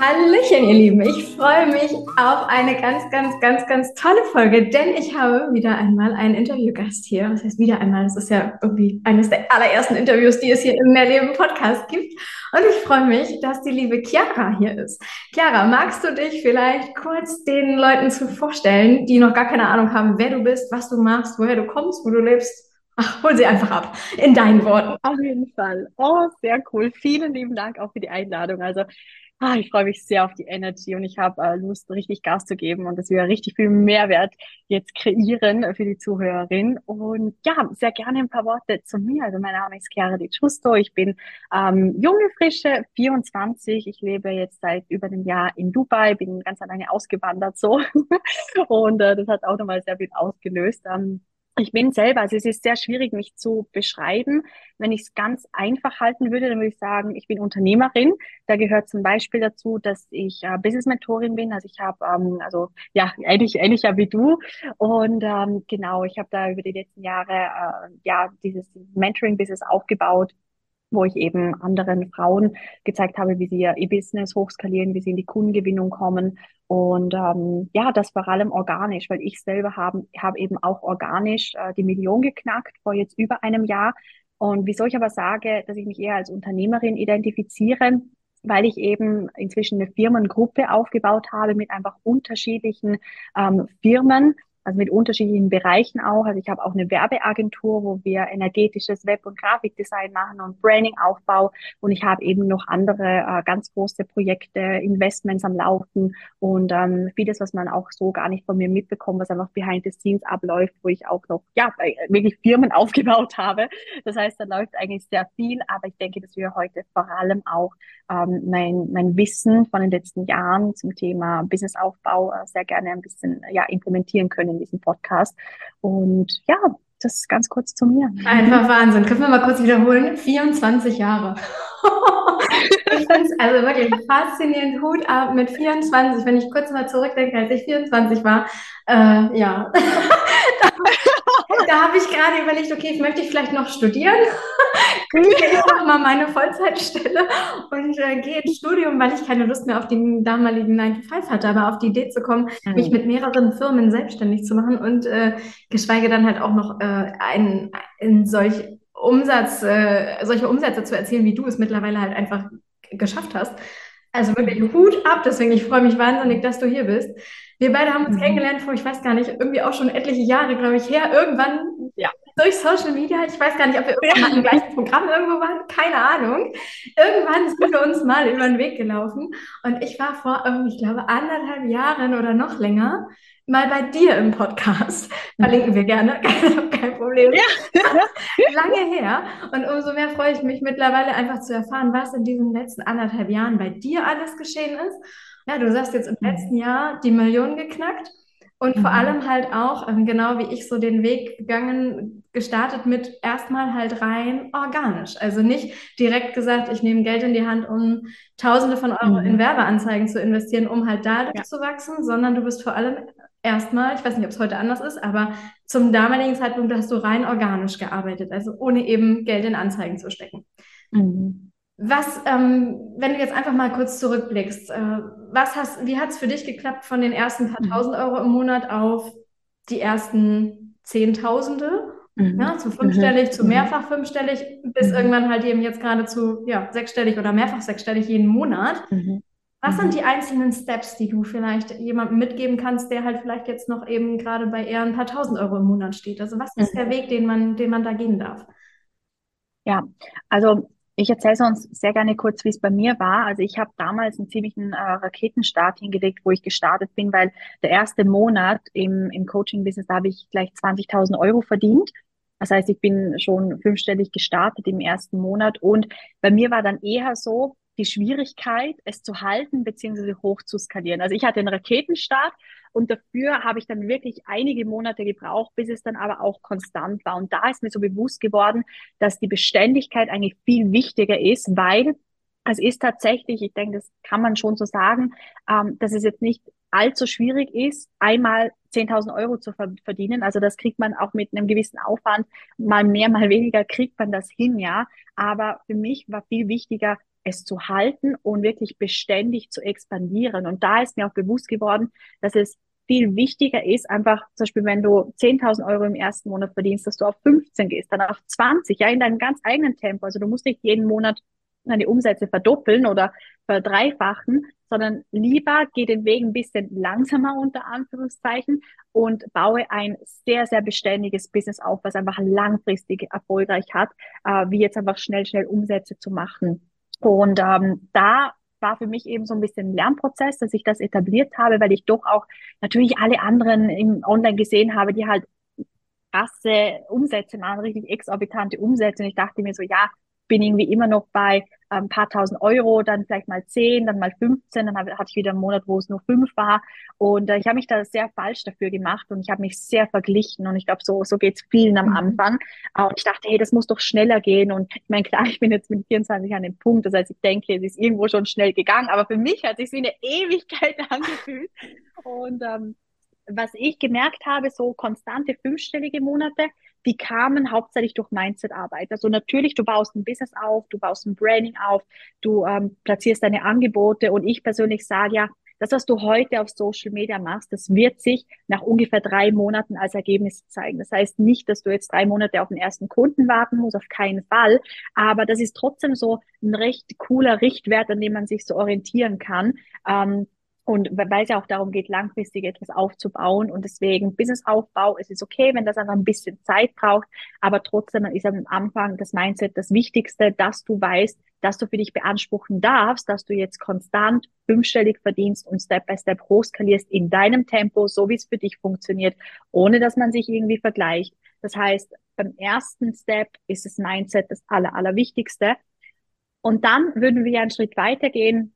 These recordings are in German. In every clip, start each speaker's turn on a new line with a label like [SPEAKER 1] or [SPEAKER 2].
[SPEAKER 1] Hallöchen, ihr Lieben. Ich freue mich auf eine ganz, ganz, ganz, ganz tolle Folge, denn ich habe wieder einmal einen Interviewgast hier. Was heißt wieder einmal? Das ist ja irgendwie eines der allerersten Interviews, die es hier im Mehrleben Podcast gibt. Und ich freue mich, dass die liebe Chiara hier ist. Chiara, magst du dich vielleicht kurz den Leuten zu vorstellen, die noch gar keine Ahnung haben, wer du bist, was du machst, woher du kommst, wo du lebst? Ach, hol sie einfach ab, in deinen Worten.
[SPEAKER 2] Auf jeden Fall. Oh, sehr cool. Vielen lieben Dank auch für die Einladung. Also ah, ich freue mich sehr auf die Energy und ich habe äh, Lust, richtig Gas zu geben und dass wir richtig viel Mehrwert jetzt kreieren für die Zuhörerin. Und ja, sehr gerne ein paar Worte zu mir. Also mein Name ist Chiara Di Giusto. Ich bin ähm, junge, frische, 24. Ich lebe jetzt seit über einem Jahr in Dubai, bin ganz alleine ausgewandert so. und äh, das hat auch nochmal sehr viel ausgelöst. Ähm, ich bin selber, also es ist sehr schwierig, mich zu beschreiben. Wenn ich es ganz einfach halten würde, dann würde ich sagen, ich bin Unternehmerin. Da gehört zum Beispiel dazu, dass ich äh, Business Mentorin bin. Also ich habe, ähm, also ja, ähnlich, ähnlicher wie du. Und ähm, genau, ich habe da über die letzten Jahre äh, ja dieses Mentoring-Business aufgebaut wo ich eben anderen Frauen gezeigt habe, wie sie ihr E-Business hochskalieren, wie sie in die Kundengewinnung kommen. Und ähm, ja, das vor allem organisch, weil ich selber habe hab eben auch organisch äh, die Million geknackt vor jetzt über einem Jahr. Und wieso ich aber sage, dass ich mich eher als Unternehmerin identifiziere, weil ich eben inzwischen eine Firmengruppe aufgebaut habe mit einfach unterschiedlichen ähm, Firmen, also mit unterschiedlichen Bereichen auch. Also ich habe auch eine Werbeagentur, wo wir energetisches Web- und Grafikdesign machen und Branding-Aufbau. Und ich habe eben noch andere äh, ganz große Projekte, Investments am Laufen und ähm, vieles, was man auch so gar nicht von mir mitbekommt, was einfach behind the scenes abläuft, wo ich auch noch ja wirklich Firmen aufgebaut habe. Das heißt, da läuft eigentlich sehr viel, aber ich denke, dass wir heute vor allem auch ähm, mein, mein Wissen von den letzten Jahren zum Thema Businessaufbau äh, sehr gerne ein bisschen ja implementieren können diesem Podcast. Und ja, das ist ganz kurz zu mir.
[SPEAKER 1] Einfach Wahnsinn. Können wir mal kurz wiederholen? 24 Jahre. ich finde es also wirklich faszinierend. Hut ab mit 24. Wenn ich kurz mal zurückdenke, als ich 24 war, äh, ja. da habe ich gerade überlegt, okay, möchte ich vielleicht noch studieren? ich noch mal meine Vollzeitstelle und äh, gehe ins Studium, weil ich keine Lust mehr auf den damaligen 9 to 5 hatte, aber auf die Idee zu kommen, mhm. mich mit mehreren Firmen selbstständig zu machen und äh, geschweige dann halt auch noch äh, einen, einen solch Umsatz, äh, solche Umsätze zu erzielen, wie du es mittlerweile halt einfach geschafft hast. Also wirklich Hut ab, deswegen ich freue mich wahnsinnig, dass du hier bist. Wir beide haben uns mhm. kennengelernt vor, ich weiß gar nicht, irgendwie auch schon etliche Jahre, glaube ich, her. Irgendwann ja. durch Social Media. Ich weiß gar nicht, ob wir irgendwann im gleichen Programm irgendwo waren. Keine Ahnung. Irgendwann sind wir uns mal über den Weg gelaufen. Und ich war vor, ich glaube, anderthalb Jahren oder noch länger mal bei dir im Podcast. Verlinken wir gerne, kein Problem. Ja. Lange her. Und umso mehr freue ich mich mittlerweile einfach zu erfahren, was in diesen letzten anderthalb Jahren bei dir alles geschehen ist. Ja, du sagst jetzt im mhm. letzten Jahr die Million geknackt und mhm. vor allem halt auch, ähm, genau wie ich so den Weg gegangen, gestartet mit erstmal halt rein organisch. Also nicht direkt gesagt, ich nehme Geld in die Hand, um Tausende von Euro mhm. in Werbeanzeigen zu investieren, um halt dadurch ja. zu wachsen, sondern du bist vor allem erstmal, ich weiß nicht, ob es heute anders ist, aber zum damaligen Zeitpunkt hast du rein organisch gearbeitet, also ohne eben Geld in Anzeigen zu stecken. Mhm. Was, ähm, wenn du jetzt einfach mal kurz zurückblickst, äh, was hast, wie hat es für dich geklappt von den ersten paar mhm. tausend Euro im Monat auf die ersten Zehntausende? Mhm. Ja, zu fünfstellig, mhm. zu mehrfach fünfstellig, bis mhm. irgendwann halt eben jetzt gerade zu ja, sechsstellig oder mehrfach sechsstellig jeden Monat. Mhm. Was sind mhm. die einzelnen Steps, die du vielleicht jemandem mitgeben kannst, der halt vielleicht jetzt noch eben gerade bei eher ein paar tausend Euro im Monat steht? Also was ist der mhm. Weg, den man, den man da gehen darf?
[SPEAKER 2] Ja, also ich erzähle sonst sehr gerne kurz, wie es bei mir war. Also ich habe damals einen ziemlichen äh, Raketenstart hingelegt, wo ich gestartet bin, weil der erste Monat im, im Coaching-Business, da habe ich gleich 20.000 Euro verdient. Das heißt, ich bin schon fünfstellig gestartet im ersten Monat und bei mir war dann eher so die Schwierigkeit, es zu halten bzw. hoch zu skalieren. Also ich hatte einen Raketenstart und dafür habe ich dann wirklich einige Monate gebraucht, bis es dann aber auch konstant war. Und da ist mir so bewusst geworden, dass die Beständigkeit eigentlich viel wichtiger ist, weil es ist tatsächlich, ich denke, das kann man schon so sagen, ähm, dass es jetzt nicht allzu schwierig ist, einmal 10.000 Euro zu verdienen. Also das kriegt man auch mit einem gewissen Aufwand, mal mehr, mal weniger kriegt man das hin, ja. Aber für mich war viel wichtiger, es zu halten und wirklich beständig zu expandieren. Und da ist mir auch bewusst geworden, dass es viel wichtiger ist, einfach zum Beispiel, wenn du 10.000 Euro im ersten Monat verdienst, dass du auf 15 gehst, dann auf 20, ja, in deinem ganz eigenen Tempo. Also du musst nicht jeden Monat deine Umsätze verdoppeln oder verdreifachen, sondern lieber geh den Weg ein bisschen langsamer unter Anführungszeichen und baue ein sehr, sehr beständiges Business auf, was einfach langfristig erfolgreich hat, äh, wie jetzt einfach schnell, schnell Umsätze zu machen. Und ähm, da war für mich eben so ein bisschen ein Lernprozess, dass ich das etabliert habe, weil ich doch auch natürlich alle anderen im Online gesehen habe, die halt krasse Umsätze machen, richtig exorbitante Umsätze. Und ich dachte mir so, ja, bin irgendwie immer noch bei ein paar tausend Euro, dann vielleicht mal zehn, dann mal 15, dann hatte ich wieder einen Monat, wo es nur fünf war. Und äh, ich habe mich da sehr falsch dafür gemacht und ich habe mich sehr verglichen. Und ich glaube, so, so geht's vielen am mhm. Anfang. Äh, und ich dachte, hey, das muss doch schneller gehen. Und ich meine, klar, ich bin jetzt mit 24 an dem Punkt. Das heißt, ich denke, es ist irgendwo schon schnell gegangen. Aber für mich hat sich wie eine Ewigkeit angefühlt. Und ähm, was ich gemerkt habe, so konstante fünfstellige Monate, die kamen hauptsächlich durch Mindset-Arbeit. Also natürlich, du baust ein Business auf, du baust ein Branding auf, du ähm, platzierst deine Angebote und ich persönlich sage ja, das, was du heute auf Social Media machst, das wird sich nach ungefähr drei Monaten als Ergebnis zeigen. Das heißt nicht, dass du jetzt drei Monate auf den ersten Kunden warten musst, auf keinen Fall. Aber das ist trotzdem so ein recht cooler Richtwert, an dem man sich so orientieren kann. Ähm, und weil es ja auch darum geht, langfristig etwas aufzubauen. Und deswegen Businessaufbau, es ist okay, wenn das einfach ein bisschen Zeit braucht, aber trotzdem ist am Anfang das Mindset das Wichtigste, dass du weißt, dass du für dich beanspruchen darfst, dass du jetzt konstant fünfstellig verdienst und Step by Step hochskalierst in deinem Tempo, so wie es für dich funktioniert, ohne dass man sich irgendwie vergleicht. Das heißt, beim ersten Step ist das Mindset das Aller, Allerwichtigste. Und dann würden wir einen Schritt weitergehen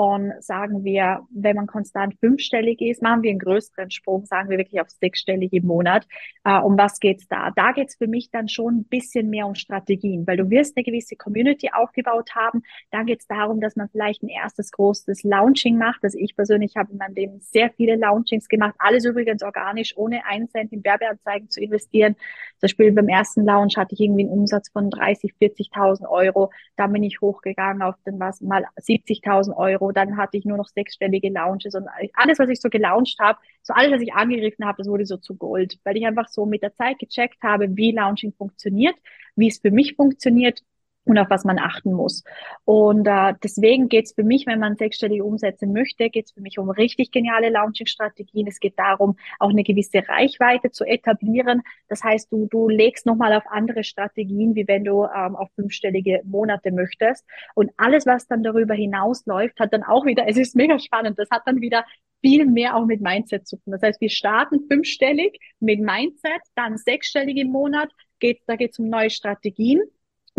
[SPEAKER 2] von, sagen wir, wenn man konstant fünfstellig ist, machen wir einen größeren Sprung, sagen wir wirklich auf sechsstellig im Monat. Äh, um was geht's da? Da geht's für mich dann schon ein bisschen mehr um Strategien, weil du wirst eine gewisse Community aufgebaut haben. Dann geht's darum, dass man vielleicht ein erstes großes Launching macht. Also ich persönlich habe in meinem Leben sehr viele Launchings gemacht, alles übrigens organisch, ohne einen Cent in Werbeanzeigen zu investieren. Zum Beispiel beim ersten Launch hatte ich irgendwie einen Umsatz von 30, 40.000 Euro. Dann bin ich hochgegangen auf den was mal 70.000 Euro Euro. Dann hatte ich nur noch sechsstellige Launches und alles, was ich so gelauncht habe, so alles, was ich angegriffen habe, das wurde so zu Gold, weil ich einfach so mit der Zeit gecheckt habe, wie Launching funktioniert, wie es für mich funktioniert und auf was man achten muss. Und äh, deswegen geht es für mich, wenn man sechsstellige Umsätze möchte, geht es für mich um richtig geniale Launching-Strategien. Es geht darum, auch eine gewisse Reichweite zu etablieren. Das heißt, du, du legst nochmal auf andere Strategien, wie wenn du ähm, auf fünfstellige Monate möchtest. Und alles, was dann darüber hinausläuft, hat dann auch wieder, es ist mega spannend, das hat dann wieder viel mehr auch mit Mindset zu tun. Das heißt, wir starten fünfstellig mit Mindset, dann sechsstellig im Monat, geht, da geht es um neue Strategien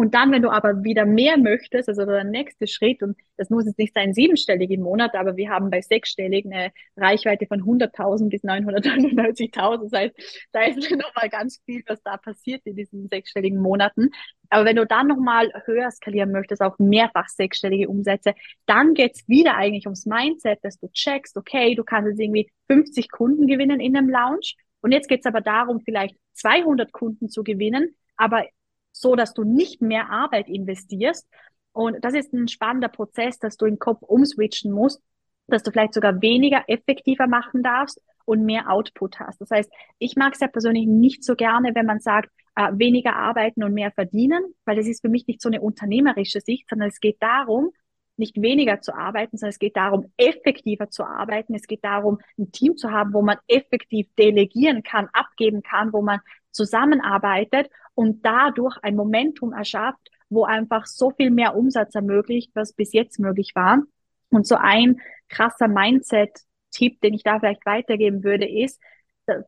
[SPEAKER 2] und dann, wenn du aber wieder mehr möchtest, also der nächste Schritt, und das muss jetzt nicht sein siebenstellig im Monat, aber wir haben bei sechsstellig eine Reichweite von 100.000 bis 999.000. Das heißt, da ist nochmal ganz viel, was da passiert in diesen sechsstelligen Monaten. Aber wenn du dann nochmal höher skalieren möchtest, auf mehrfach sechsstellige Umsätze, dann geht's wieder eigentlich ums Mindset, dass du checkst, okay, du kannst jetzt irgendwie 50 Kunden gewinnen in einem Lounge. Und jetzt geht's aber darum, vielleicht 200 Kunden zu gewinnen, aber so, dass du nicht mehr Arbeit investierst. Und das ist ein spannender Prozess, dass du im Kopf umswitchen musst, dass du vielleicht sogar weniger effektiver machen darfst und mehr Output hast. Das heißt, ich mag es ja persönlich nicht so gerne, wenn man sagt, äh, weniger arbeiten und mehr verdienen, weil das ist für mich nicht so eine unternehmerische Sicht, sondern es geht darum, nicht weniger zu arbeiten, sondern es geht darum, effektiver zu arbeiten. Es geht darum, ein Team zu haben, wo man effektiv delegieren kann, abgeben kann, wo man zusammenarbeitet und dadurch ein Momentum erschafft, wo einfach so viel mehr Umsatz ermöglicht, was bis jetzt möglich war. Und so ein krasser Mindset-Tipp, den ich da vielleicht weitergeben würde, ist,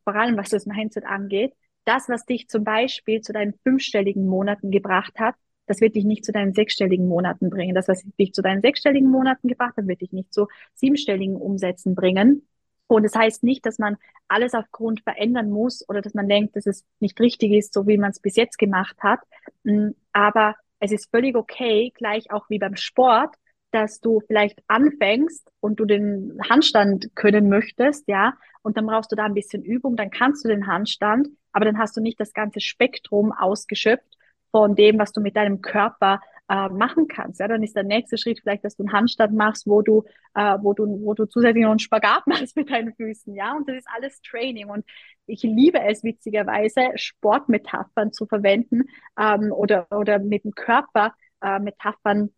[SPEAKER 2] vor allem was das Mindset angeht, das, was dich zum Beispiel zu deinen fünfstelligen Monaten gebracht hat, das wird dich nicht zu deinen sechsstelligen Monaten bringen. Das, was dich zu deinen sechsstelligen Monaten gebracht hat, wird dich nicht zu siebenstelligen Umsätzen bringen. Und das heißt nicht, dass man alles aufgrund verändern muss oder dass man denkt, dass es nicht richtig ist, so wie man es bis jetzt gemacht hat. Mm, aber es ist völlig okay, gleich auch wie beim Sport, dass du vielleicht anfängst und du den Handstand können möchtest, ja, und dann brauchst du da ein bisschen Übung, dann kannst du den Handstand, aber dann hast du nicht das ganze Spektrum ausgeschöpft von dem, was du mit deinem Körper äh, machen kannst. Ja, dann ist der nächste Schritt vielleicht, dass du einen Handstand machst, wo du, äh, wo du, wo du zusätzlich noch einen Spagat machst mit deinen Füßen. Ja, und das ist alles Training. Und ich liebe es witzigerweise, Sportmetaphern zu verwenden ähm, oder oder mit dem Körper äh, Metaphern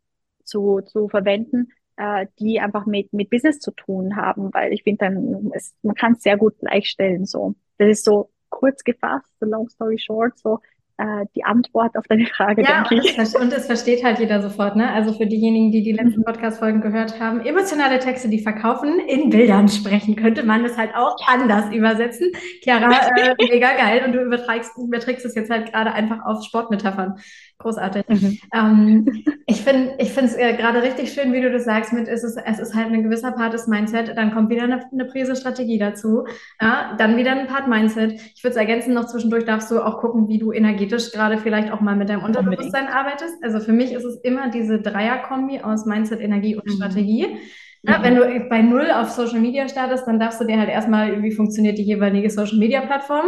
[SPEAKER 2] zu zu verwenden, äh, die einfach mit mit Business zu tun haben, weil ich finde dann man kann es sehr gut gleichstellen. So, das ist so kurz gefasst, the long story short, so äh, die Antwort auf deine Frage,
[SPEAKER 1] ja,
[SPEAKER 2] denke ich.
[SPEAKER 1] Es, und es versteht halt jeder sofort, ne? Also für diejenigen, die die letzten mhm. Podcast-Folgen gehört haben, emotionale Texte, die verkaufen, in Bildern sprechen, könnte man das halt auch anders übersetzen. Chiara, äh, mega geil. Und du überträgst, überträgst es jetzt halt gerade einfach auf Sportmetaphern. Großartig. Mhm. Ähm, ich finde ich finde es äh, gerade richtig schön, wie du das sagst, mit es ist, es ist halt ein gewisser Part des Mindset, dann kommt wieder eine, eine Prise Strategie dazu, ja, dann wieder ein Part Mindset. Ich würde es ergänzen, noch zwischendurch darfst du auch gucken, wie du energetisch gerade vielleicht auch mal mit deinem Unterbewusstsein arbeitest. Also für mich ist es immer diese Dreierkombi aus Mindset, Energie und mhm. Strategie. Ja, wenn du bei Null auf Social Media startest, dann darfst du dir halt erstmal, wie funktioniert die jeweilige Social Media Plattform?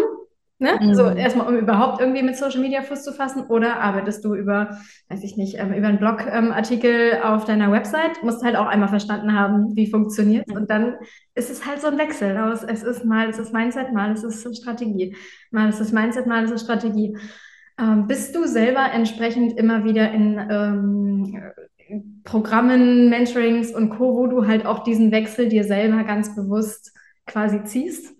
[SPEAKER 1] Ne? Mhm. So erstmal, um überhaupt irgendwie mit Social Media Fuß zu fassen, oder arbeitest du über, weiß ich nicht, ähm, über einen Blogartikel ähm, auf deiner Website, musst halt auch einmal verstanden haben, wie funktioniert mhm. Und dann ist es halt so ein Wechsel aus, es ist mal, es ist Mindset, mal es ist Strategie. Mal es ist Mindset, mal es ist Strategie. Ähm, bist du selber entsprechend immer wieder in ähm, Programmen, Mentorings und Co., wo du halt auch diesen Wechsel dir selber ganz bewusst quasi ziehst?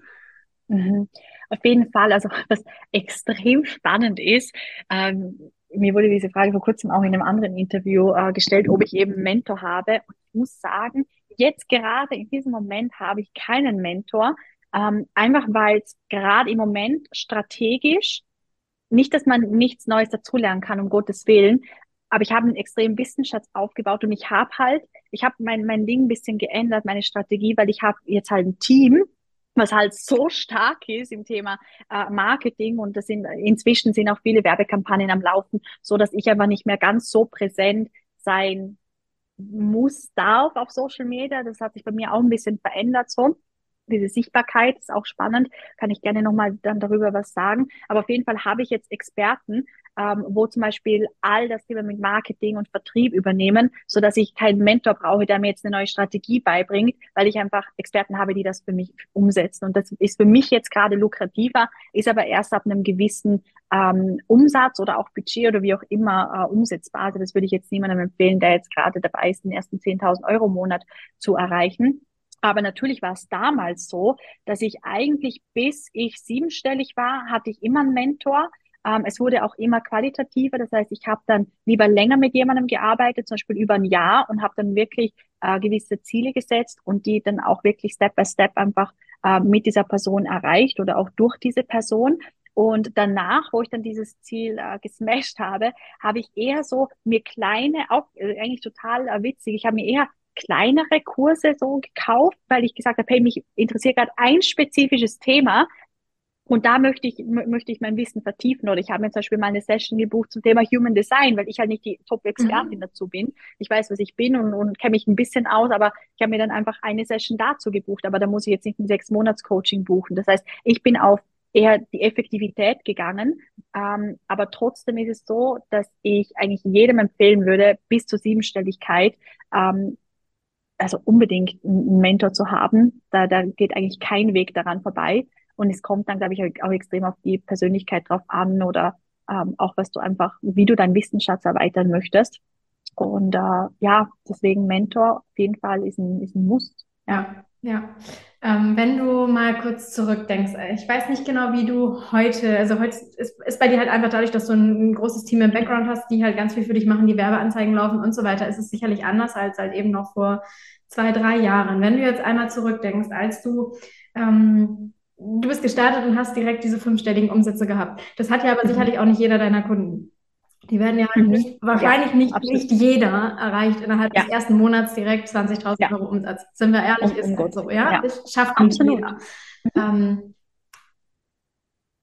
[SPEAKER 2] Mhm. Auf jeden Fall, also was extrem spannend ist, ähm, mir wurde diese Frage vor kurzem auch in einem anderen Interview äh, gestellt, ob ich eben einen Mentor habe. Und ich muss sagen, jetzt gerade in diesem Moment habe ich keinen Mentor, ähm, einfach weil es gerade im Moment strategisch, nicht, dass man nichts Neues dazulernen kann, um Gottes Willen, aber ich habe einen extremen Wissensschatz aufgebaut und ich habe halt, ich habe mein, mein Ding ein bisschen geändert, meine Strategie, weil ich habe jetzt halt ein Team, was halt so stark ist im Thema äh, Marketing und das sind inzwischen sind auch viele Werbekampagnen am Laufen, so dass ich einfach nicht mehr ganz so präsent sein muss, darf auf Social Media. Das hat sich bei mir auch ein bisschen verändert so diese Sichtbarkeit ist auch spannend, kann ich gerne nochmal dann darüber was sagen. Aber auf jeden Fall habe ich jetzt Experten, ähm, wo zum Beispiel all das Thema mit Marketing und Vertrieb übernehmen, so dass ich keinen Mentor brauche, der mir jetzt eine neue Strategie beibringt, weil ich einfach Experten habe, die das für mich umsetzen. Und das ist für mich jetzt gerade lukrativer, ist aber erst ab einem gewissen ähm, Umsatz oder auch Budget oder wie auch immer äh, umsetzbar. Also das würde ich jetzt niemandem empfehlen, der jetzt gerade dabei ist, den ersten 10.000 Euro im Monat zu erreichen. Aber natürlich war es damals so, dass ich eigentlich bis ich siebenstellig war, hatte ich immer einen Mentor. Ähm, es wurde auch immer qualitativer. Das heißt, ich habe dann lieber länger mit jemandem gearbeitet, zum Beispiel über ein Jahr und habe dann wirklich äh, gewisse Ziele gesetzt und die dann auch wirklich Step by Step einfach äh, mit dieser Person erreicht oder auch durch diese Person. Und danach, wo ich dann dieses Ziel äh, gesmashed habe, habe ich eher so mir kleine, auch äh, eigentlich total äh, witzig, ich habe mir eher kleinere Kurse so gekauft, weil ich gesagt habe, hey, mich interessiert gerade ein spezifisches Thema. Und da möchte ich, möchte ich mein Wissen vertiefen. Oder ich habe mir zum Beispiel mal eine Session gebucht zum Thema Human Design, weil ich halt nicht die Top-Expertin mhm. dazu bin. Ich weiß, was ich bin und, und kenne mich ein bisschen aus, aber ich habe mir dann einfach eine Session dazu gebucht. Aber da muss ich jetzt nicht ein sechs Monats Coaching buchen. Das heißt, ich bin auf eher die Effektivität gegangen. Ähm, aber trotzdem ist es so, dass ich eigentlich jedem empfehlen würde, bis zur Siebenstelligkeit ähm, also unbedingt einen Mentor zu haben. Da, da geht eigentlich kein Weg daran vorbei. Und es kommt dann, glaube ich, auch extrem auf die Persönlichkeit drauf an oder ähm, auch was du einfach, wie du deinen Wissensschatz erweitern möchtest. Und äh, ja, deswegen Mentor auf jeden Fall ist ein, ist ein Muss.
[SPEAKER 1] Ja, ja. Ähm, wenn du mal kurz zurückdenkst, äh, ich weiß nicht genau, wie du heute, also heute ist, ist bei dir halt einfach dadurch, dass du ein, ein, großes Team im Background hast, die halt ganz viel für dich machen, die Werbeanzeigen laufen und so weiter, ist es sicherlich anders als halt eben noch vor zwei, drei Jahren. Wenn du jetzt einmal zurückdenkst, als du ähm, du bist gestartet und hast direkt diese fünfstelligen Umsätze gehabt. Das hat ja aber mhm. sicherlich auch nicht jeder deiner Kunden. Die werden ja mhm. nicht, wahrscheinlich ja, nicht, nicht jeder erreicht innerhalb ja. des ersten Monats direkt 20.000 ja. Euro Umsatz. Sind wir ehrlich, um, ist halt so, ja? Das schafft nicht jeder. Ähm,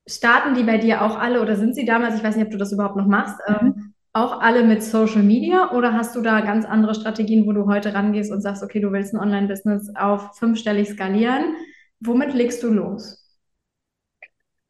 [SPEAKER 1] starten die bei dir auch alle oder sind sie damals, ich weiß nicht, ob du das überhaupt noch machst, mhm. ähm, auch alle mit Social Media oder hast du da ganz andere Strategien, wo du heute rangehst und sagst, okay, du willst ein Online-Business auf fünfstellig skalieren? Womit legst du los?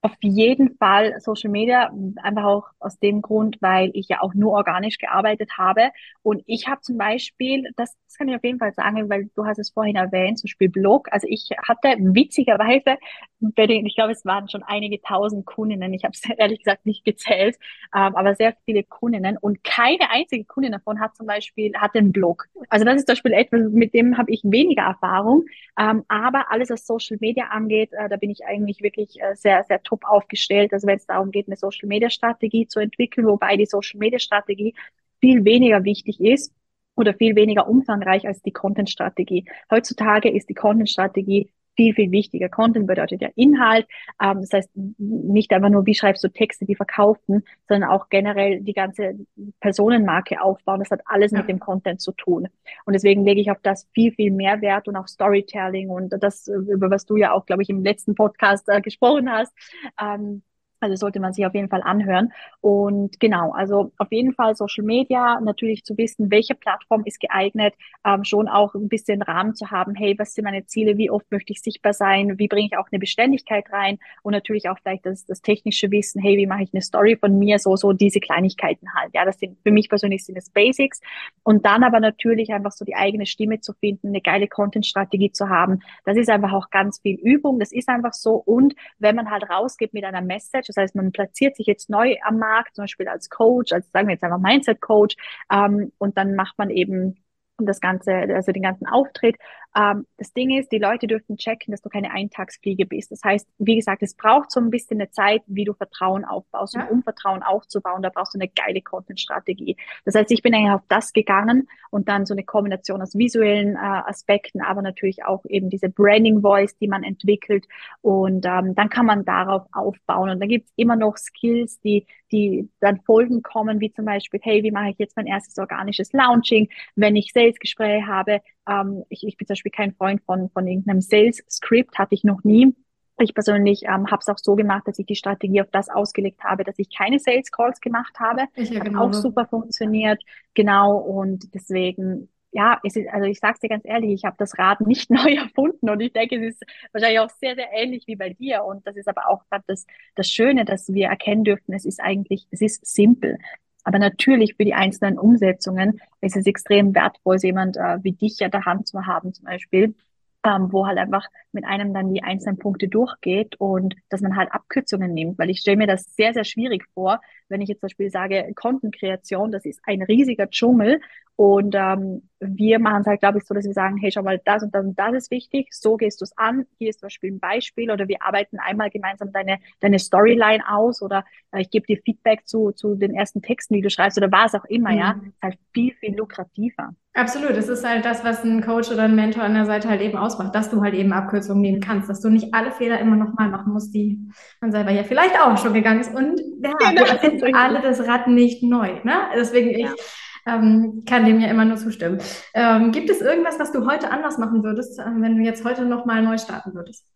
[SPEAKER 2] Auf jeden Fall Social Media, einfach auch aus dem Grund, weil ich ja auch nur organisch gearbeitet habe. Und ich habe zum Beispiel, das, das kann ich auf jeden Fall sagen, weil du hast es vorhin erwähnt, zum Beispiel Blog. Also ich hatte witzigerweise, ich glaube, es waren schon einige tausend Kundinnen. Ich habe es ehrlich gesagt nicht gezählt, ähm, aber sehr viele Kundinnen. Und keine einzige Kundin davon hat zum Beispiel, hat einen Blog. Also das ist zum Beispiel etwas, mit dem habe ich weniger Erfahrung. Ähm, aber alles, was Social Media angeht, äh, da bin ich eigentlich wirklich äh, sehr, sehr top aufgestellt. Also wenn es darum geht, eine Social Media Strategie zu entwickeln, wobei die Social Media Strategie viel weniger wichtig ist oder viel weniger umfangreich als die Content Strategie. Heutzutage ist die Content Strategie viel, viel wichtiger. Content bedeutet ja Inhalt. Ähm, das heißt, nicht einfach nur, wie schreibst du Texte, die verkaufen, sondern auch generell die ganze Personenmarke aufbauen. Das hat alles ja. mit dem Content zu tun. Und deswegen lege ich auf das viel, viel mehr Wert und auch Storytelling und das, über was du ja auch, glaube ich, im letzten Podcast äh, gesprochen hast. Ähm, also sollte man sich auf jeden Fall anhören. Und genau, also auf jeden Fall Social Media, natürlich zu wissen, welche Plattform ist geeignet, ähm, schon auch ein bisschen Rahmen zu haben, hey, was sind meine Ziele, wie oft möchte ich sichtbar sein, wie bringe ich auch eine Beständigkeit rein und natürlich auch vielleicht das, das technische Wissen, hey, wie mache ich eine Story von mir, so, so diese Kleinigkeiten halt. Ja, das sind für mich persönlich sind es Basics. Und dann aber natürlich einfach so die eigene Stimme zu finden, eine geile Content-Strategie zu haben. Das ist einfach auch ganz viel Übung. Das ist einfach so. Und wenn man halt rausgeht mit einer Message, das heißt, man platziert sich jetzt neu am Markt, zum Beispiel als Coach, als sagen wir jetzt einfach Mindset-Coach, ähm, und dann macht man eben das ganze, also den ganzen Auftritt. Ähm, das Ding ist, die Leute dürfen checken, dass du keine Eintagsfliege bist. Das heißt, wie gesagt, es braucht so ein bisschen eine Zeit, wie du Vertrauen aufbaust, ja. um Vertrauen aufzubauen. Da brauchst du eine geile Content-Strategie. Das heißt, ich bin eigentlich auf das gegangen und dann so eine Kombination aus visuellen äh, Aspekten, aber natürlich auch eben diese Branding Voice, die man entwickelt. Und ähm, dann kann man darauf aufbauen. Und dann gibt's immer noch Skills, die, die dann Folgen kommen, wie zum Beispiel, hey, wie mache ich jetzt mein erstes organisches Launching, wenn ich Sales-Gespräche habe, ähm, ich, ich bin zum Beispiel kein Freund von, von irgendeinem Sales-Script, hatte ich noch nie. Ich persönlich ähm, habe es auch so gemacht, dass ich die Strategie auf das ausgelegt habe, dass ich keine Sales Calls gemacht habe. Ja, Hat genau. auch super funktioniert. Genau. Und deswegen, ja, es ist, also ich sage es dir ganz ehrlich, ich habe das Rad nicht neu erfunden und ich denke, es ist wahrscheinlich auch sehr, sehr ähnlich wie bei dir. Und das ist aber auch gerade das, das Schöne, dass wir erkennen dürfen, es ist eigentlich, es ist simpel. Aber natürlich für die einzelnen Umsetzungen ist es extrem wertvoll, jemand äh, wie dich ja der Hand zu haben zum Beispiel, ähm, wo halt einfach mit einem dann die einzelnen Punkte durchgeht und dass man halt Abkürzungen nimmt, weil ich stelle mir das sehr, sehr schwierig vor, wenn ich jetzt zum Beispiel sage, Kontenkreation, das ist ein riesiger Dschungel und ähm, wir machen es halt, glaube ich, so, dass wir sagen, hey, schau mal, das und das und das ist wichtig, so gehst du es an, hier ist zum Beispiel ein Beispiel oder wir arbeiten einmal gemeinsam deine, deine Storyline aus oder äh, ich gebe dir Feedback zu, zu den ersten Texten, die du schreibst oder was auch immer, mhm. ja, ist halt viel, viel lukrativer.
[SPEAKER 1] Absolut, das ist halt das, was ein Coach oder ein Mentor an der Seite halt eben ausmacht, dass du halt eben Abkürzungen nehmen kannst, dass du nicht alle Fehler immer nochmal machen musst, die man selber ja vielleicht auch schon gegangen ist und ja, genau. wir sind alle das Rad nicht neu, ne? Deswegen ja. ich ähm, kann dem ja immer nur zustimmen. Ähm, gibt es irgendwas, was du heute anders machen würdest, äh, wenn du jetzt heute nochmal neu starten würdest?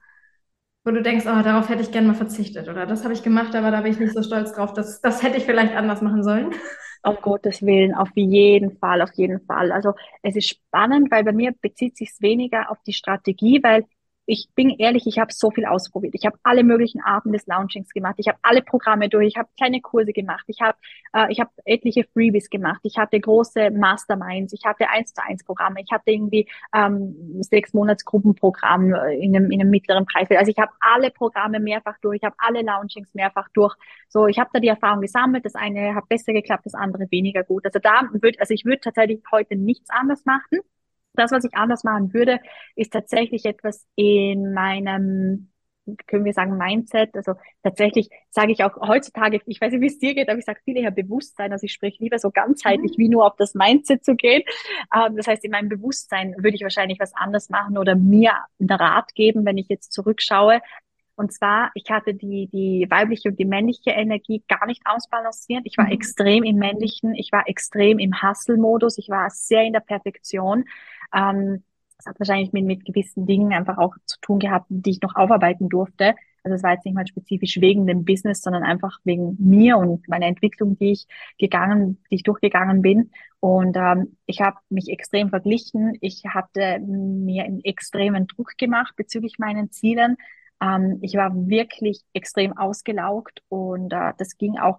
[SPEAKER 1] Wo du denkst, oh, darauf hätte ich gerne mal verzichtet oder das habe ich gemacht, aber da bin ich nicht so stolz drauf. Das, das hätte ich vielleicht anders machen sollen.
[SPEAKER 2] Um Gottes Willen, auf jeden Fall, auf jeden Fall. Also es ist spannend, weil bei mir bezieht sich weniger auf die Strategie, weil ich bin ehrlich, ich habe so viel ausprobiert. Ich habe alle möglichen Arten des Launchings gemacht. Ich habe alle Programme durch. Ich habe kleine Kurse gemacht. Ich habe äh, ich habe etliche Freebies gemacht. Ich hatte große Masterminds. Ich hatte eins zu eins Programme. Ich hatte irgendwie ähm, sechs Monats Gruppenprogramm in einem, in einem mittleren Preis. Also ich habe alle Programme mehrfach durch. Ich habe alle Launchings mehrfach durch. So, ich habe da die Erfahrung gesammelt. Das eine hat besser geklappt, das andere weniger gut. Also da würde, also ich würde tatsächlich heute nichts anders machen das, was ich anders machen würde, ist tatsächlich etwas in meinem können wir sagen, Mindset. Also tatsächlich sage ich auch heutzutage, ich weiß nicht, wie es dir geht, aber ich sage viel eher Bewusstsein. Also ich spreche lieber so ganzheitlich, mhm. wie nur auf das Mindset zu gehen. Ähm, das heißt, in meinem Bewusstsein würde ich wahrscheinlich was anders machen oder mir einen Rat geben, wenn ich jetzt zurückschaue. Und zwar, ich hatte die, die weibliche und die männliche Energie gar nicht ausbalanciert. Ich war mhm. extrem im männlichen, ich war extrem im Hustle-Modus, ich war sehr in der Perfektion. Ähm, das hat wahrscheinlich mit, mit gewissen Dingen einfach auch zu tun gehabt, die ich noch aufarbeiten durfte. Also es war jetzt nicht mal spezifisch wegen dem Business, sondern einfach wegen mir und meiner Entwicklung, die ich gegangen, die ich durchgegangen bin. Und ähm, ich habe mich extrem verglichen. Ich hatte mir einen extremen Druck gemacht bezüglich meinen Zielen. Ähm, ich war wirklich extrem ausgelaugt und äh, das ging auch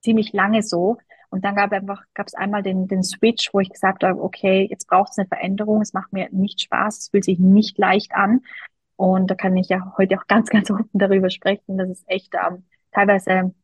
[SPEAKER 2] ziemlich lange so. Und dann gab einfach gab es einmal den den Switch, wo ich gesagt habe, okay, jetzt braucht es eine Veränderung. Es macht mir nicht Spaß, es fühlt sich nicht leicht an. Und da kann ich ja heute auch ganz, ganz offen darüber sprechen, dass es echt ähm, teilweise ein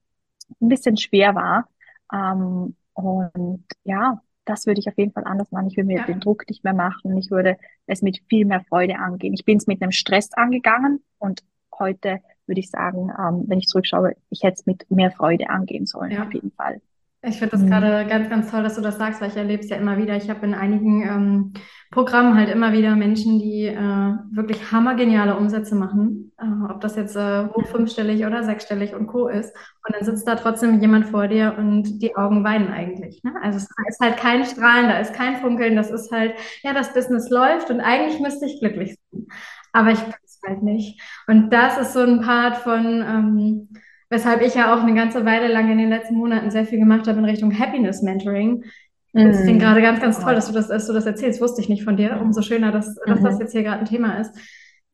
[SPEAKER 2] bisschen schwer war. Ähm, und ja, das würde ich auf jeden Fall anders machen. Ich würde mir ja. den Druck nicht mehr machen. Ich würde es mit viel mehr Freude angehen. Ich bin es mit einem Stress angegangen und heute würde ich sagen, ähm, wenn ich zurückschaue, ich hätte es mit mehr Freude angehen sollen, ja. auf jeden Fall.
[SPEAKER 1] Ich finde das mhm. gerade ganz, ganz toll, dass du das sagst, weil ich erlebe es ja immer wieder. Ich habe in einigen ähm, Programmen halt immer wieder Menschen, die äh, wirklich hammergeniale Umsätze machen, äh, ob das jetzt äh, hoch fünfstellig oder sechsstellig und Co. ist. Und dann sitzt da trotzdem jemand vor dir und die Augen weinen eigentlich. Ne? Also es ist halt kein Strahlen, da ist kein Funkeln, das ist halt, ja, das Business läuft und eigentlich müsste ich glücklich sein. Aber ich bin es halt nicht. Und das ist so ein Part von... Ähm, weshalb ich ja auch eine ganze Weile lang in den letzten Monaten sehr viel gemacht habe in Richtung Happiness Mentoring. Mm. Das klingt gerade ganz, ganz toll, dass du das, dass du das erzählst. Wusste ich nicht von dir. Umso schöner, dass, dass das mhm. jetzt hier gerade ein Thema ist.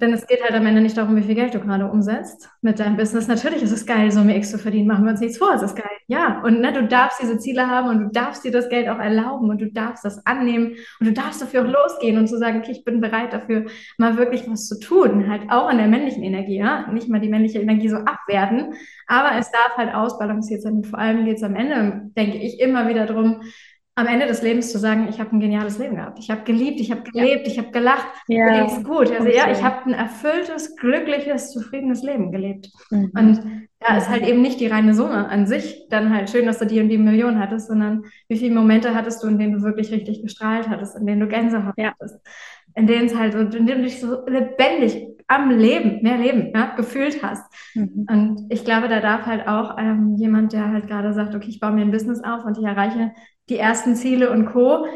[SPEAKER 1] Denn es geht halt am Ende nicht darum, wie viel Geld du gerade umsetzt mit deinem Business. Natürlich ist es geil, Summe X zu verdienen. Machen wir uns nichts vor, es ist geil. Ja, und ne, du darfst diese Ziele haben und du darfst dir das Geld auch erlauben und du darfst das annehmen und du darfst dafür auch losgehen und zu sagen, okay, ich bin bereit dafür, mal wirklich was zu tun. Halt auch in der männlichen Energie, ja. Nicht mal die männliche Energie so abwerten, aber es darf halt ausbalanciert sein. Und vor allem geht es am Ende, denke ich, immer wieder darum, am Ende des Lebens zu sagen, ich habe ein geniales Leben gehabt. Ich habe geliebt, ich habe gelebt, ja. ich habe gelacht, ja. mir ging's gut. Also ja, ich habe ein erfülltes, glückliches, zufriedenes Leben gelebt. Mhm. Und da ist halt eben nicht die reine Summe an sich dann halt schön, dass du die und die Million hattest, sondern wie viele Momente hattest du, in denen du wirklich richtig gestrahlt hattest, in denen du Gänsehaut ja. hattest, in denen es halt, in denen du dich so lebendig am Leben, mehr Leben, ja, gefühlt hast. Mhm. Und ich glaube, da darf halt auch ähm, jemand, der halt gerade sagt, okay, ich baue mir ein Business auf und ich erreiche die ersten Ziele und Co.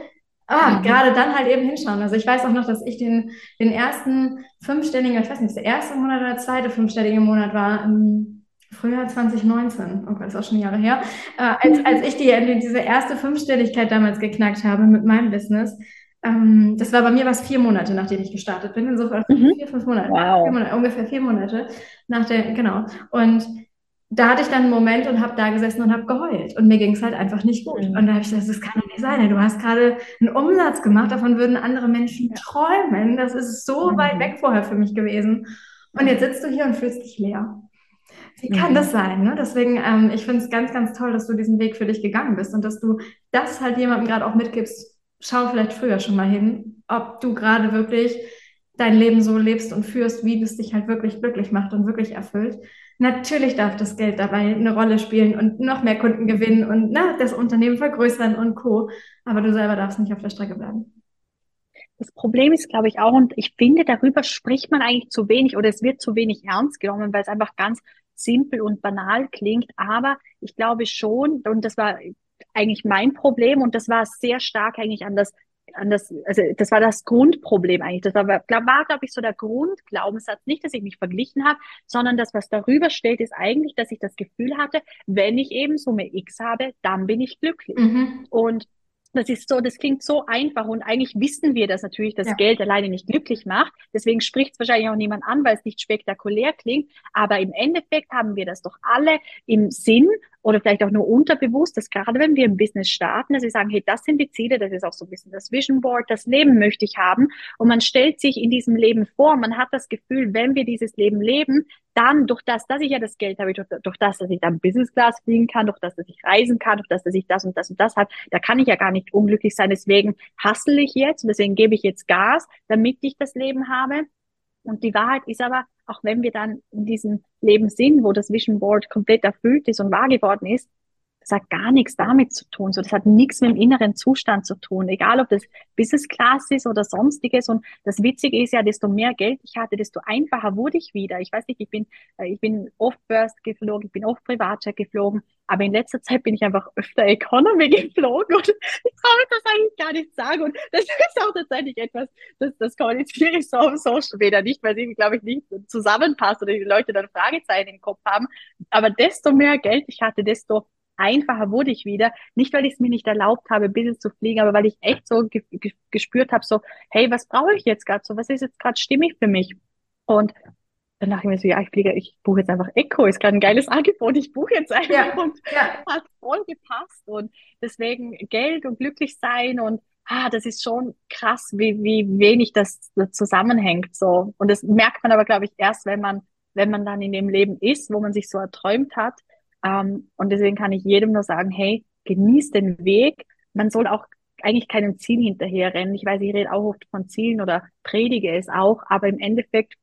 [SPEAKER 1] Ah, mhm. gerade dann halt eben hinschauen. Also ich weiß auch noch, dass ich den, den ersten fünfstelligen, ich weiß nicht, der erste Monat oder der zweite fünfstellige Monat war im Frühjahr 2019, oh Gott, das ist auch schon Jahre her, äh, als, als ich die, diese erste Fünfstelligkeit damals geknackt habe mit meinem Business. Ähm, das war bei mir was vier Monate, nachdem ich gestartet bin. Insofern mhm. vier, fünf Monate, wow. vier Monate, ungefähr vier Monate nach der, genau. Und da hatte ich dann einen Moment und habe da gesessen und habe geheult. Und mir ging es halt einfach nicht gut. Mhm. Und da habe ich gesagt, das kann doch nicht sein. Du hast gerade einen Umsatz gemacht, davon würden andere Menschen träumen. Das ist so mhm. weit weg vorher für mich gewesen. Und jetzt sitzt du hier und fühlst dich leer. Wie kann mhm. das sein? Ne? Deswegen, ähm, ich finde es ganz, ganz toll, dass du diesen Weg für dich gegangen bist und dass du das halt jemandem gerade auch mitgibst. Schau vielleicht früher schon mal hin, ob du gerade wirklich dein Leben so lebst und führst, wie es dich halt wirklich glücklich macht und wirklich erfüllt. Natürlich darf das Geld dabei eine Rolle spielen und noch mehr Kunden gewinnen und na, das Unternehmen vergrößern und Co. Aber du selber darfst nicht auf der Strecke bleiben.
[SPEAKER 2] Das Problem ist, glaube ich, auch, und ich finde, darüber spricht man eigentlich zu wenig oder es wird zu wenig ernst genommen, weil es einfach ganz simpel und banal klingt. Aber ich glaube schon, und das war eigentlich mein Problem und das war sehr stark eigentlich an das an das, also das war das Grundproblem eigentlich. Das war, war glaube ich, so der Grundglaubenssatz. Nicht, dass ich mich verglichen habe, sondern das, was darüber steht, ist eigentlich, dass ich das Gefühl hatte, wenn ich eben Summe X habe, dann bin ich glücklich. Mhm. Und das ist so, das klingt so einfach und eigentlich wissen wir, dass natürlich das ja. Geld alleine nicht glücklich macht. Deswegen spricht es wahrscheinlich auch niemand an, weil es nicht spektakulär klingt. Aber im Endeffekt haben wir das doch alle im Sinn oder vielleicht auch nur unterbewusst, dass gerade wenn wir im Business starten, dass wir sagen, hey, das sind die Ziele, das ist auch so ein bisschen das Vision Board, das Leben möchte ich haben. Und man stellt sich in diesem Leben vor, man hat das Gefühl, wenn wir dieses Leben leben, dann durch das, dass ich ja das Geld habe, durch, durch das, dass ich dann Business Class fliegen kann, durch das, dass ich reisen kann, durch das, dass ich das und das und das habe, da kann ich ja gar nicht unglücklich sein. Deswegen hassle ich jetzt und deswegen gebe ich jetzt Gas, damit ich das Leben habe. Und die Wahrheit ist aber, auch wenn wir dann in diesem Leben sind, wo das Vision Board komplett erfüllt ist und wahr geworden ist, das hat gar nichts damit zu tun. So, das hat nichts mit dem inneren Zustand zu tun. Egal, ob das Business Class ist oder sonstiges. Und das Witzige ist ja, desto mehr Geld ich hatte, desto einfacher wurde ich wieder. Ich weiß nicht, ich bin, äh, ich bin oft Burst geflogen, ich bin oft Privatjet geflogen. Aber in letzter Zeit bin ich einfach öfter Economy geflogen und ich traue das eigentlich gar nicht sagen. Und das ist auch tatsächlich etwas, das, das kommuniziere ich so auf Social Media nicht, weil sie, glaube ich, nicht zusammenpasst oder die Leute dann Fragezeichen im Kopf haben. Aber desto mehr Geld ich hatte, desto einfacher wurde ich wieder. Nicht, weil ich es mir nicht erlaubt habe, Business zu fliegen, aber weil ich echt so ge ge gespürt habe, so, hey, was brauche ich jetzt gerade so? Was ist jetzt gerade stimmig für mich? Und dann dachte ich mir so, ja, ich fliege, ich buche jetzt einfach Echo, ist gerade ein geiles Angebot, ich buche jetzt einfach ja, und ja. hat voll gepasst und deswegen Geld und glücklich sein und ah, das ist schon krass, wie, wie wenig das zusammenhängt so und das merkt man aber, glaube ich, erst, wenn man, wenn man dann in dem Leben ist, wo man sich so erträumt hat ähm, und deswegen kann ich jedem nur sagen, hey, genieß den Weg, man soll auch eigentlich keinem Ziel hinterherrennen. Ich weiß, ich rede auch oft von Zielen oder predige es auch, aber im Endeffekt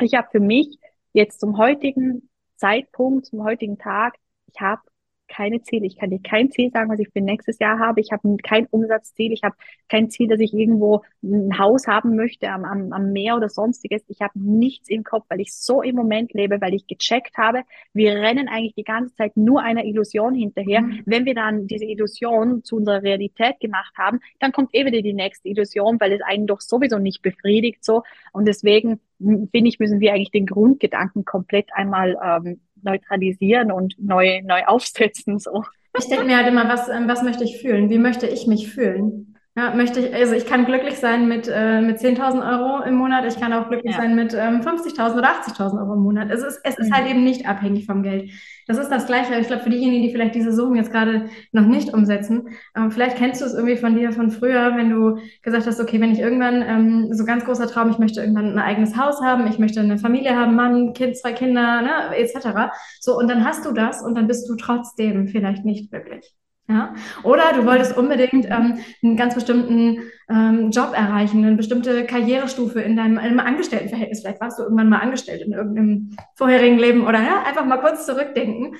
[SPEAKER 2] ich habe für mich jetzt zum heutigen Zeitpunkt, zum heutigen Tag, ich habe keine Ziele. Ich kann dir kein Ziel sagen, was ich für nächstes Jahr habe. Ich habe kein Umsatzziel. Ich habe kein Ziel, dass ich irgendwo ein Haus haben möchte am, am, am Meer oder sonstiges. Ich habe nichts im Kopf, weil ich so im Moment lebe, weil ich gecheckt habe, wir rennen eigentlich die ganze Zeit nur einer Illusion hinterher. Mhm. Wenn wir dann diese Illusion zu unserer Realität gemacht haben, dann kommt eh wieder die nächste Illusion, weil es einen doch sowieso nicht befriedigt so. Und deswegen finde ich, müssen wir eigentlich den Grundgedanken komplett einmal ähm, neutralisieren und neu, neu aufsetzen. So.
[SPEAKER 1] Ich denke mir halt immer, was, ähm, was möchte ich fühlen? Wie möchte ich mich fühlen? Ja, möchte ich, also ich kann glücklich sein mit, äh, mit 10.000 Euro im Monat, ich kann auch glücklich ja. sein mit ähm, 50.000 oder 80.000 Euro im Monat. Es ist, es ist halt mhm. eben nicht abhängig vom Geld. Das ist das Gleiche. Ich glaube, für diejenigen, die vielleicht diese Summen jetzt gerade noch nicht umsetzen, ähm, vielleicht kennst du es irgendwie von dir von früher, wenn du gesagt hast, okay, wenn ich irgendwann, ähm, so ganz großer Traum, ich möchte irgendwann ein eigenes Haus haben, ich möchte eine Familie haben, Mann, Kind, zwei Kinder, ne, etc. So, und dann hast du das und dann bist du trotzdem vielleicht nicht glücklich. Ja? Oder du wolltest unbedingt ähm, einen ganz bestimmten ähm, Job erreichen, eine bestimmte Karrierestufe in deinem, in Angestelltenverhältnis. Vielleicht warst du irgendwann mal angestellt in irgendeinem vorherigen Leben oder ja, einfach mal kurz zurückdenken.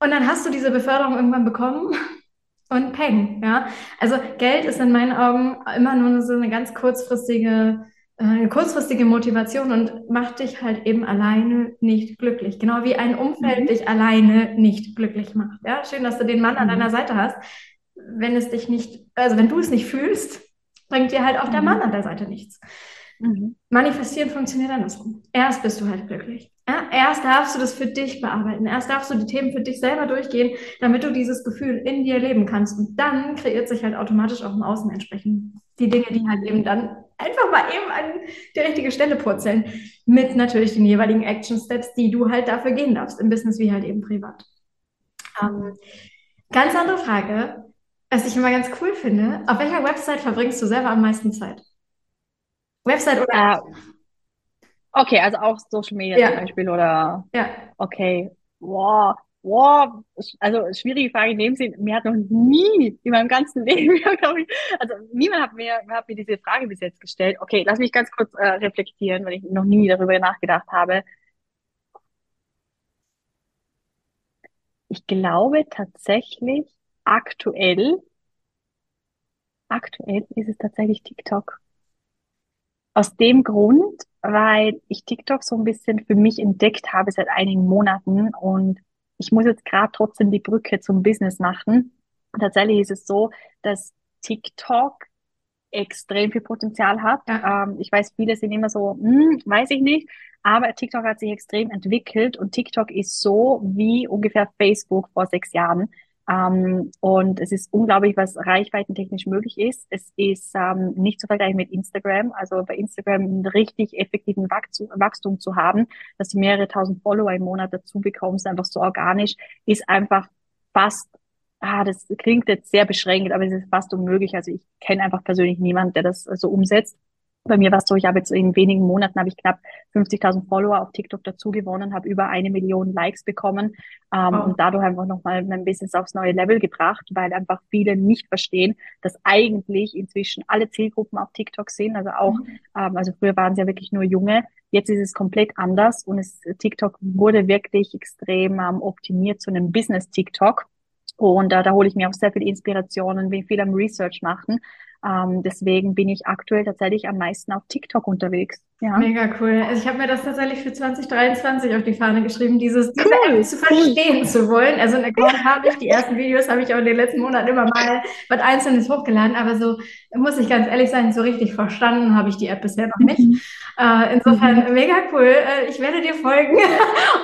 [SPEAKER 1] Und dann hast du diese Beförderung irgendwann bekommen und peng. Ja? Also Geld ist in meinen Augen immer nur so eine ganz kurzfristige eine kurzfristige Motivation und macht dich halt eben alleine nicht glücklich. Genau wie ein Umfeld mhm. dich alleine nicht glücklich macht. Ja, schön, dass du den Mann mhm. an deiner Seite hast. Wenn es dich nicht, also wenn du es nicht fühlst, bringt dir halt auch der mhm. Mann an der Seite nichts. Mhm. Manifestieren funktioniert andersrum. Erst bist du halt glücklich. Ja, erst darfst du das für dich bearbeiten. Erst darfst du die Themen für dich selber durchgehen, damit du dieses Gefühl in dir leben kannst. Und dann kreiert sich halt automatisch auch im Außen entsprechend die Dinge, die halt eben dann einfach mal eben an die richtige Stelle purzeln. Mit natürlich den jeweiligen Action Steps, die du halt dafür gehen darfst, im Business wie halt eben privat. Ähm, ganz andere Frage, was ich immer ganz cool finde. Auf welcher Website verbringst du selber am meisten Zeit?
[SPEAKER 2] Website oder? Uh, okay, also auch Social Media ja. zum Beispiel oder?
[SPEAKER 1] Ja.
[SPEAKER 2] Okay. Wow. Wow, also schwierige Frage in dem Sinn. Mir hat noch nie in meinem ganzen Leben, glaube ich, also niemand hat mir, hat mir diese Frage bis jetzt gestellt. Okay, lass mich ganz kurz äh, reflektieren, weil ich noch nie darüber nachgedacht habe. Ich glaube tatsächlich aktuell, aktuell ist es tatsächlich TikTok. Aus dem Grund, weil ich TikTok so ein bisschen für mich entdeckt habe seit einigen Monaten und ich muss jetzt gerade trotzdem die Brücke zum Business machen. Tatsächlich ist es so, dass TikTok extrem viel Potenzial hat. Ja. Ähm, ich weiß, viele sind immer so, hm, weiß ich nicht, aber TikTok hat sich extrem entwickelt und TikTok ist so wie ungefähr Facebook vor sechs Jahren. Ähm, und es ist unglaublich, was reichweitentechnisch möglich ist. Es ist ähm, nicht zu vergleichen mit Instagram. Also bei Instagram einen richtig effektiven Wachstum, Wachstum zu haben, dass du mehrere tausend Follower im Monat dazu bekommst, einfach so organisch, ist einfach fast, ah, das klingt jetzt sehr beschränkt, aber es ist fast unmöglich. Also ich kenne einfach persönlich niemanden, der das so umsetzt. Bei mir war es so, ich habe jetzt in wenigen Monaten habe ich knapp 50.000 Follower auf TikTok dazu gewonnen, habe über eine Million Likes bekommen ähm, oh. und dadurch einfach nochmal mein Business aufs neue Level gebracht, weil einfach viele nicht verstehen, dass eigentlich inzwischen alle Zielgruppen auf TikTok sind. Also auch, mhm. ähm, also früher waren es ja wirklich nur Junge, jetzt ist es komplett anders und es, TikTok wurde wirklich extrem ähm, optimiert zu einem Business-TikTok. Und äh, da hole ich mir auch sehr viel Inspirationen, bin viel am Research machen. Ähm, deswegen bin ich aktuell tatsächlich am meisten auf TikTok unterwegs.
[SPEAKER 1] Ja. Mega cool. Also ich habe mir das tatsächlich für 2023 auf die Fahne geschrieben, dieses diese cool. App zu verstehen zu wollen. Also ein Account habe ich, die ersten Videos habe ich auch in den letzten Monaten immer mal was Einzelnes hochgeladen, aber so muss ich ganz ehrlich sein, so richtig verstanden habe ich die App bisher noch nicht. Mhm. Äh, insofern mhm. mega cool. Äh, ich werde dir folgen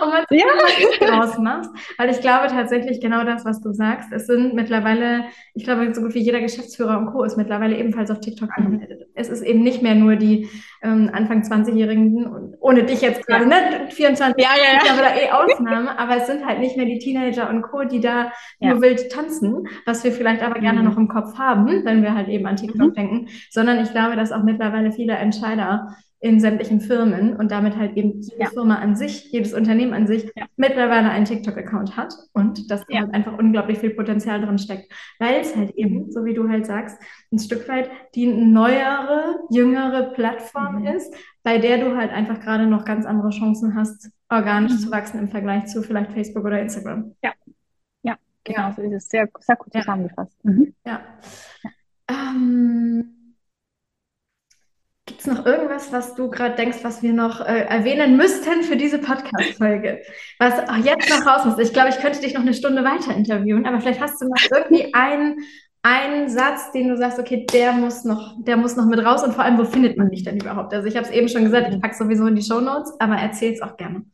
[SPEAKER 1] und mal sehen, was du draus machst, weil ich glaube tatsächlich genau das, was du sagst. Es sind mittlerweile, ich glaube, so gut wie jeder Geschäftsführer und Co. ist mittlerweile ebenfalls auf TikTok mhm. angemeldet. Es ist eben nicht mehr nur die ähm, Anfang 20-Jährigen und ohne dich jetzt gerade, ne? 24 ja, ja, ja. aber da eh Ausnahme, aber es sind halt nicht mehr die Teenager und Co., die da ja. nur wild tanzen, was wir vielleicht aber gerne mhm. noch im Kopf haben, wenn wir halt eben an TikTok mhm. denken, sondern ich glaube, dass auch mittlerweile viele Entscheider in sämtlichen Firmen und damit halt eben jede ja. Firma an sich, jedes Unternehmen an sich ja. mittlerweile einen TikTok-Account hat und dass ja. halt einfach unglaublich viel Potenzial drin steckt, weil es halt eben, mhm. so wie du halt sagst, ein Stück weit die neuere, jüngere Plattform mhm. ist, bei der du halt einfach gerade noch ganz andere Chancen hast, organisch mhm. zu wachsen im Vergleich zu vielleicht Facebook oder Instagram.
[SPEAKER 2] Ja, ja, genau, so ist es sehr, sehr gut zusammengefasst. Mhm.
[SPEAKER 1] Ja. Ähm, Gibt es noch irgendwas, was du gerade denkst, was wir noch äh, erwähnen müssten für diese Podcast-Folge? Was jetzt noch raus muss? Ich glaube, ich könnte dich noch eine Stunde weiter interviewen, aber vielleicht hast du noch irgendwie einen, einen Satz, den du sagst, okay, der muss noch, der muss noch mit raus und vor allem, wo findet man dich denn überhaupt? Also ich habe es eben schon gesagt, ich packe sowieso in die Show Notes, aber erzähl es auch gerne.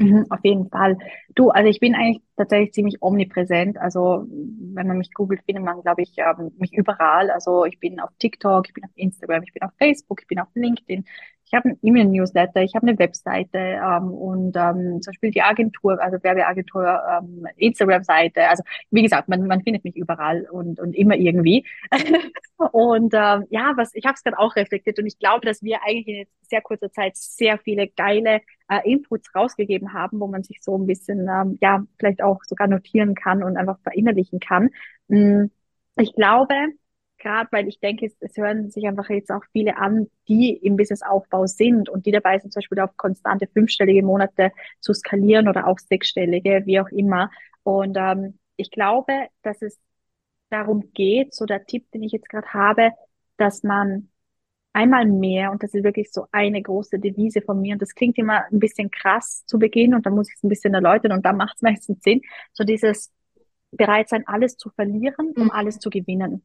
[SPEAKER 2] Mhm, auf jeden Fall. Du, also ich bin eigentlich tatsächlich ziemlich omnipräsent. Also wenn man mich googelt, findet man, glaube ich, ähm, mich überall. Also ich bin auf TikTok, ich bin auf Instagram, ich bin auf Facebook, ich bin auf LinkedIn, ich habe einen E-Mail-Newsletter, ich habe eine Webseite ähm, und ähm, zum Beispiel die Agentur, also Werbeagentur, ähm, Instagram-Seite. Also wie gesagt, man, man findet mich überall und, und immer irgendwie. und ähm, ja, was ich habe es gerade auch reflektiert und ich glaube, dass wir eigentlich in sehr kurzer Zeit sehr viele geile äh, Inputs rausgegeben haben, wo man sich so ein bisschen ähm, ja vielleicht auch sogar notieren kann und einfach verinnerlichen kann. Mm, ich glaube, gerade weil ich denke, es, es, hören sich einfach jetzt auch viele an, die im Businessaufbau sind und die dabei sind, zum Beispiel auf konstante fünfstellige Monate zu skalieren oder auch sechsstellige, wie auch immer. Und ähm, ich glaube, dass es darum geht, so der Tipp, den ich jetzt gerade habe, dass man einmal mehr, und das ist wirklich so eine große Devise von mir, und das klingt immer ein bisschen krass zu Beginn, und dann muss ich es ein bisschen erläutern, und dann macht es meistens Sinn, so dieses bereit sein, alles zu verlieren, um mhm. alles zu gewinnen.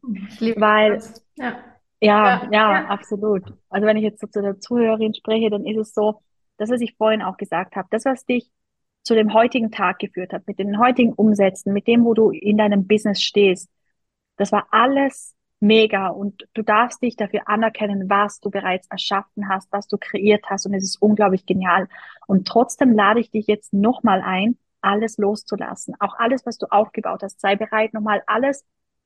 [SPEAKER 2] Weil, ja. Ja, ja, ja, absolut. Also wenn ich jetzt so zu der Zuhörerin spreche, dann ist es so, das, was ich vorhin auch gesagt habe, das, was dich zu dem heutigen Tag geführt hat, mit den heutigen Umsätzen, mit dem, wo du in deinem Business stehst, das war alles mega und du darfst dich dafür anerkennen, was du bereits erschaffen hast, was du kreiert hast und es ist unglaublich genial. Und trotzdem lade ich dich jetzt nochmal ein, alles loszulassen. Auch alles, was du aufgebaut hast. Sei bereit, nochmal alles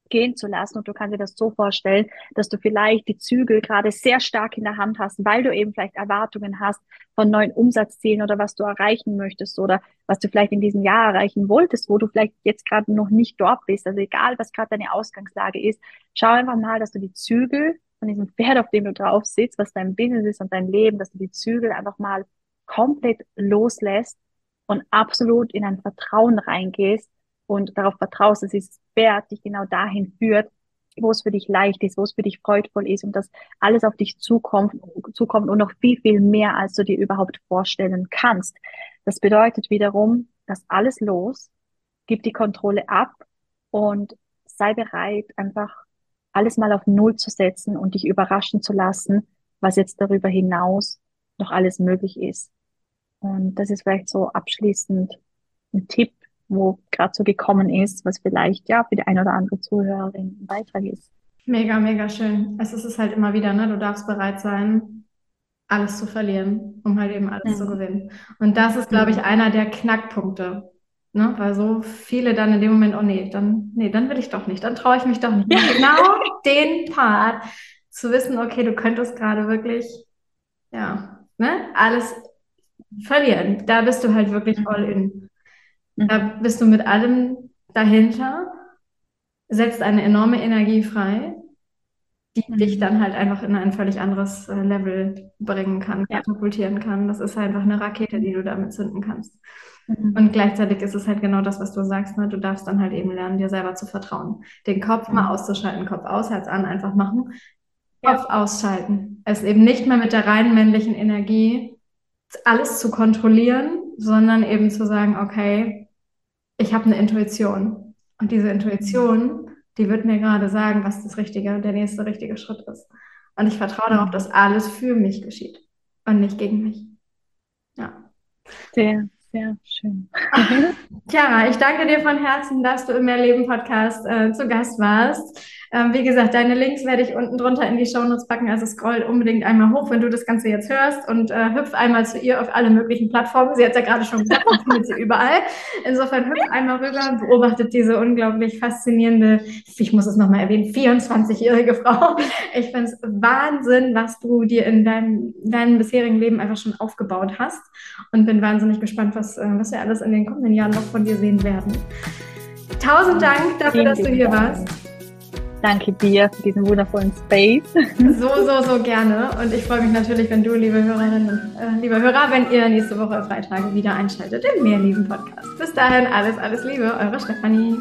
[SPEAKER 2] gehen zu lassen. Und du kannst dir das so vorstellen, dass du vielleicht die Zügel gerade sehr stark in der Hand hast, weil du eben vielleicht Erwartungen hast von neuen Umsatzzielen oder was du erreichen möchtest oder was du vielleicht in diesem Jahr erreichen wolltest, wo du vielleicht jetzt gerade noch nicht dort bist. Also egal, was gerade deine Ausgangslage ist, schau einfach mal, dass du die Zügel von diesem Pferd, auf dem du drauf sitzt, was dein Business ist und dein Leben, dass du die Zügel einfach mal komplett loslässt und absolut in ein Vertrauen reingehst und darauf vertraust, dass dieses Pferd dich genau dahin führt, wo es für dich leicht ist, wo es für dich freudvoll ist und dass alles auf dich zukommt, zukommt und noch viel, viel mehr, als du dir überhaupt vorstellen kannst. Das bedeutet wiederum, dass alles los, gib die Kontrolle ab und sei bereit, einfach alles mal auf Null zu setzen und dich überraschen zu lassen, was jetzt darüber hinaus noch alles möglich ist. Und das ist vielleicht so abschließend ein Tipp, wo gerade so gekommen ist, was vielleicht ja für die eine oder andere Zuhörerin ein Beitrag ist.
[SPEAKER 1] Mega, mega schön. Es ist es halt immer wieder, ne? Du darfst bereit sein, alles zu verlieren, um halt eben alles mhm. zu gewinnen. Und das ist, glaube ich, mhm. einer der Knackpunkte. Ne? Weil so viele dann in dem Moment, oh nee, dann, nee, dann will ich doch nicht, dann traue ich mich doch nicht. Ja. Genau den Part zu wissen, okay, du könntest gerade wirklich, ja, ne, alles verlieren. Da bist du halt wirklich all in. Da mhm. bist du mit allem dahinter, setzt eine enorme Energie frei, die mhm. dich dann halt einfach in ein völlig anderes äh, Level bringen kann, katapultieren kann. Das ist einfach eine Rakete, die du damit zünden kannst. Mhm. Und gleichzeitig ist es halt genau das, was du sagst. Ne? Du darfst dann halt eben lernen, dir selber zu vertrauen. Den Kopf mal auszuschalten, Kopf aus, Herz an, einfach machen. Kopf ja. ausschalten. Es eben nicht mehr mit der reinen männlichen Energie alles zu kontrollieren, sondern eben zu sagen, okay, ich habe eine Intuition. Und diese Intuition, die wird mir gerade sagen, was das richtige, der nächste richtige Schritt ist. Und ich vertraue darauf, dass alles für mich geschieht und nicht gegen mich. Ja.
[SPEAKER 2] Sehr, sehr schön.
[SPEAKER 1] Chiara, ich danke dir von Herzen, dass du im Mehrleben Podcast äh, zu Gast warst. Ähm, wie gesagt, deine Links werde ich unten drunter in die Shownotes packen. Also scroll unbedingt einmal hoch, wenn du das Ganze jetzt hörst und äh, hüpf einmal zu ihr auf alle möglichen Plattformen. Sie hat ja gerade schon gesagt, man findet sie überall. Insofern hüpf einmal rüber und beobachtet diese unglaublich faszinierende, ich muss es nochmal erwähnen, 24-jährige Frau. Ich finde es Wahnsinn, was du dir in deinem, deinem bisherigen Leben einfach schon aufgebaut hast und bin wahnsinnig gespannt, was, äh, was wir alles in den kommenden Jahren noch von dir sehen werden. Tausend Dank dafür, dass du hier warst.
[SPEAKER 2] Danke dir für diesen wundervollen Space.
[SPEAKER 1] So, so, so gerne. Und ich freue mich natürlich, wenn du, liebe Hörerinnen und äh, liebe Hörer, wenn ihr nächste Woche Freitag wieder einschaltet im Mehrlieben Podcast. Bis dahin, alles, alles Liebe, eure Stefanie.